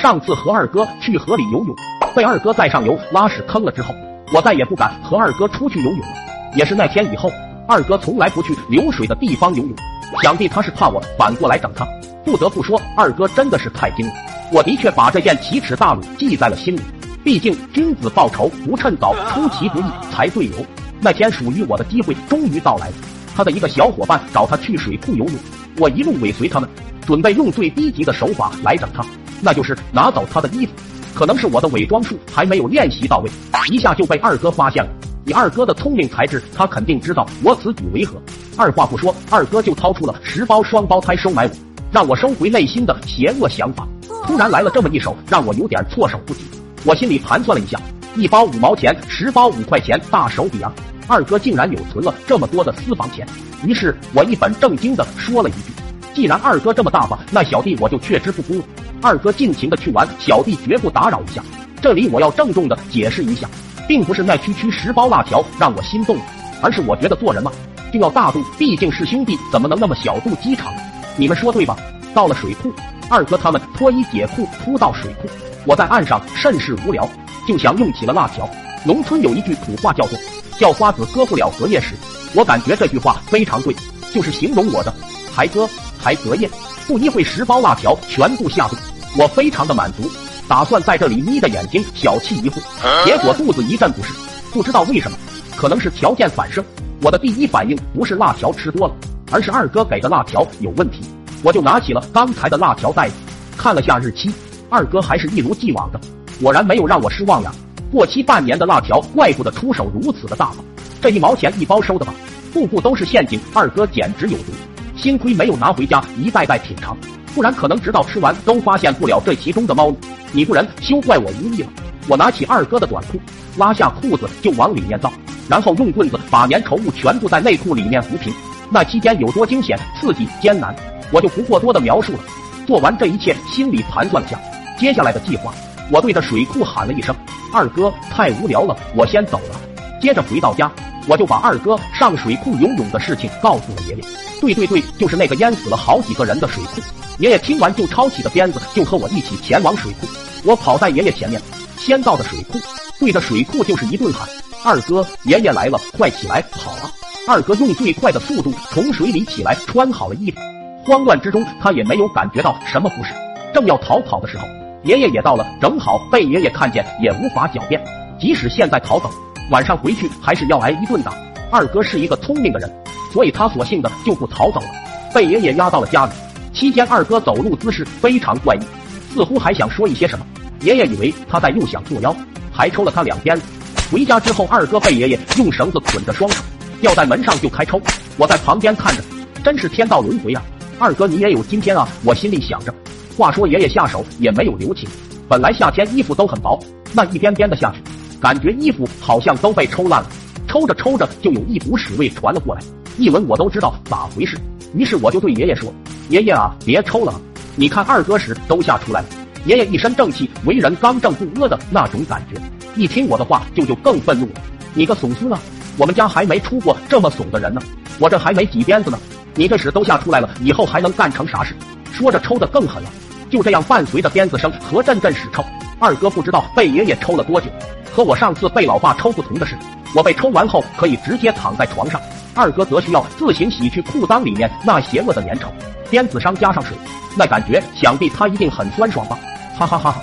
上次和二哥去河里游泳，被二哥在上游拉屎坑了之后，我再也不敢和二哥出去游泳了。也是那天以后，二哥从来不去流水的地方游泳，想必他是怕我反过来整他。不得不说，二哥真的是太精了。我的确把这件奇耻大辱记在了心里。毕竟君子报仇不趁早，出其不意才对哦。那天属于我的机会终于到来。他的一个小伙伴找他去水库游泳，我一路尾随他们，准备用最低级的手法来整他，那就是拿走他的衣服。可能是我的伪装术还没有练习到位，一下就被二哥发现了。以二哥的聪明才智，他肯定知道我此举为何。二话不说，二哥就掏出了十包双胞胎收买我，让我收回内心的邪恶想法。突然来了这么一手，让我有点措手不及。我心里盘算了一下，一包五毛钱，十包五块钱，大手笔啊！二哥竟然有存了这么多的私房钱。于是我一本正经的说了一句：“既然二哥这么大方，那小弟我就却之不恭了。二哥尽情的去玩，小弟绝不打扰一下。”这里我要郑重的解释一下，并不是那区区十包辣条让我心动，而是我觉得做人嘛就要大度，毕竟是兄弟，怎么能那么小肚鸡肠？你们说对吧？到了水库，二哥他们脱衣解裤扑到水库，我在岸上甚是无聊，就想用起了辣条。农村有一句土话叫做“叫花子割不了隔夜石”，我感觉这句话非常对，就是形容我的还割还隔夜。不一会，十包辣条全部下肚，我非常的满足，打算在这里眯着眼睛小憩一会，结果肚子一阵不适，不知道为什么，可能是条件反射，我的第一反应不是辣条吃多了，而是二哥给的辣条有问题。我就拿起了刚才的辣条袋子，看了下日期，二哥还是一如既往的，果然没有让我失望呀。过期半年的辣条，怪不得出手如此的大方。这一毛钱一包收的吧，步步都是陷阱，二哥简直有毒。幸亏没有拿回家一袋袋品尝，不然可能直到吃完都发现不了这其中的猫腻。你不仁，休怪我无义了。我拿起二哥的短裤，拉下裤子就往里面倒，然后用棍子把粘稠物全部在内裤里面扶平。那期间有多惊险、刺激、艰难，我就不过多的描述了。做完这一切，心里盘算了下接下来的计划。我对着水库喊了一声：“二哥，太无聊了，我先走了。”接着回到家，我就把二哥上水库游泳的事情告诉了爷爷。对对对，就是那个淹死了好几个人的水库。爷爷听完就抄起的鞭子，就和我一起前往水库。我跑在爷爷前面，先到的水库，对着水库就是一顿喊：“二哥，爷爷来了，快起来跑啊！”二哥用最快的速度从水里起来，穿好了衣服。慌乱之中，他也没有感觉到什么不适。正要逃跑的时候。爷爷也到了，正好被爷爷看见，也无法狡辩。即使现在逃走，晚上回去还是要挨一顿打。二哥是一个聪明的人，所以他索性的就不逃走了，被爷爷押到了家里。期间，二哥走路姿势非常怪异，似乎还想说一些什么。爷爷以为他在又想作妖，还抽了他两鞭子。回家之后，二哥被爷爷用绳子捆着双手，吊在门上就开抽。我在旁边看着，真是天道轮回啊！二哥，你也有今天啊！我心里想着。话说爷爷下手也没有留情，本来夏天衣服都很薄，那一鞭鞭的下去，感觉衣服好像都被抽烂了。抽着抽着，就有一股屎味传了过来，一闻我都知道咋回事。于是我就对爷爷说：“爷爷啊，别抽了，你看二哥屎都吓出来了。”爷爷一身正气，为人刚正不阿的那种感觉，一听我的话就就更愤怒了。你个怂孙啊，我们家还没出过这么怂的人呢，我这还没几鞭子呢，你这屎都吓出来了，以后还能干成啥事？说着抽的更狠了。就这样，伴随着鞭子声和阵阵屎臭，二哥不知道被爷爷抽了多久。和我上次被老爸抽不同的是，我被抽完后可以直接躺在床上，二哥则需要自行洗去裤裆里面那邪恶的粘稠。鞭子上加上水，那感觉想必他一定很酸爽吧？哈哈哈哈。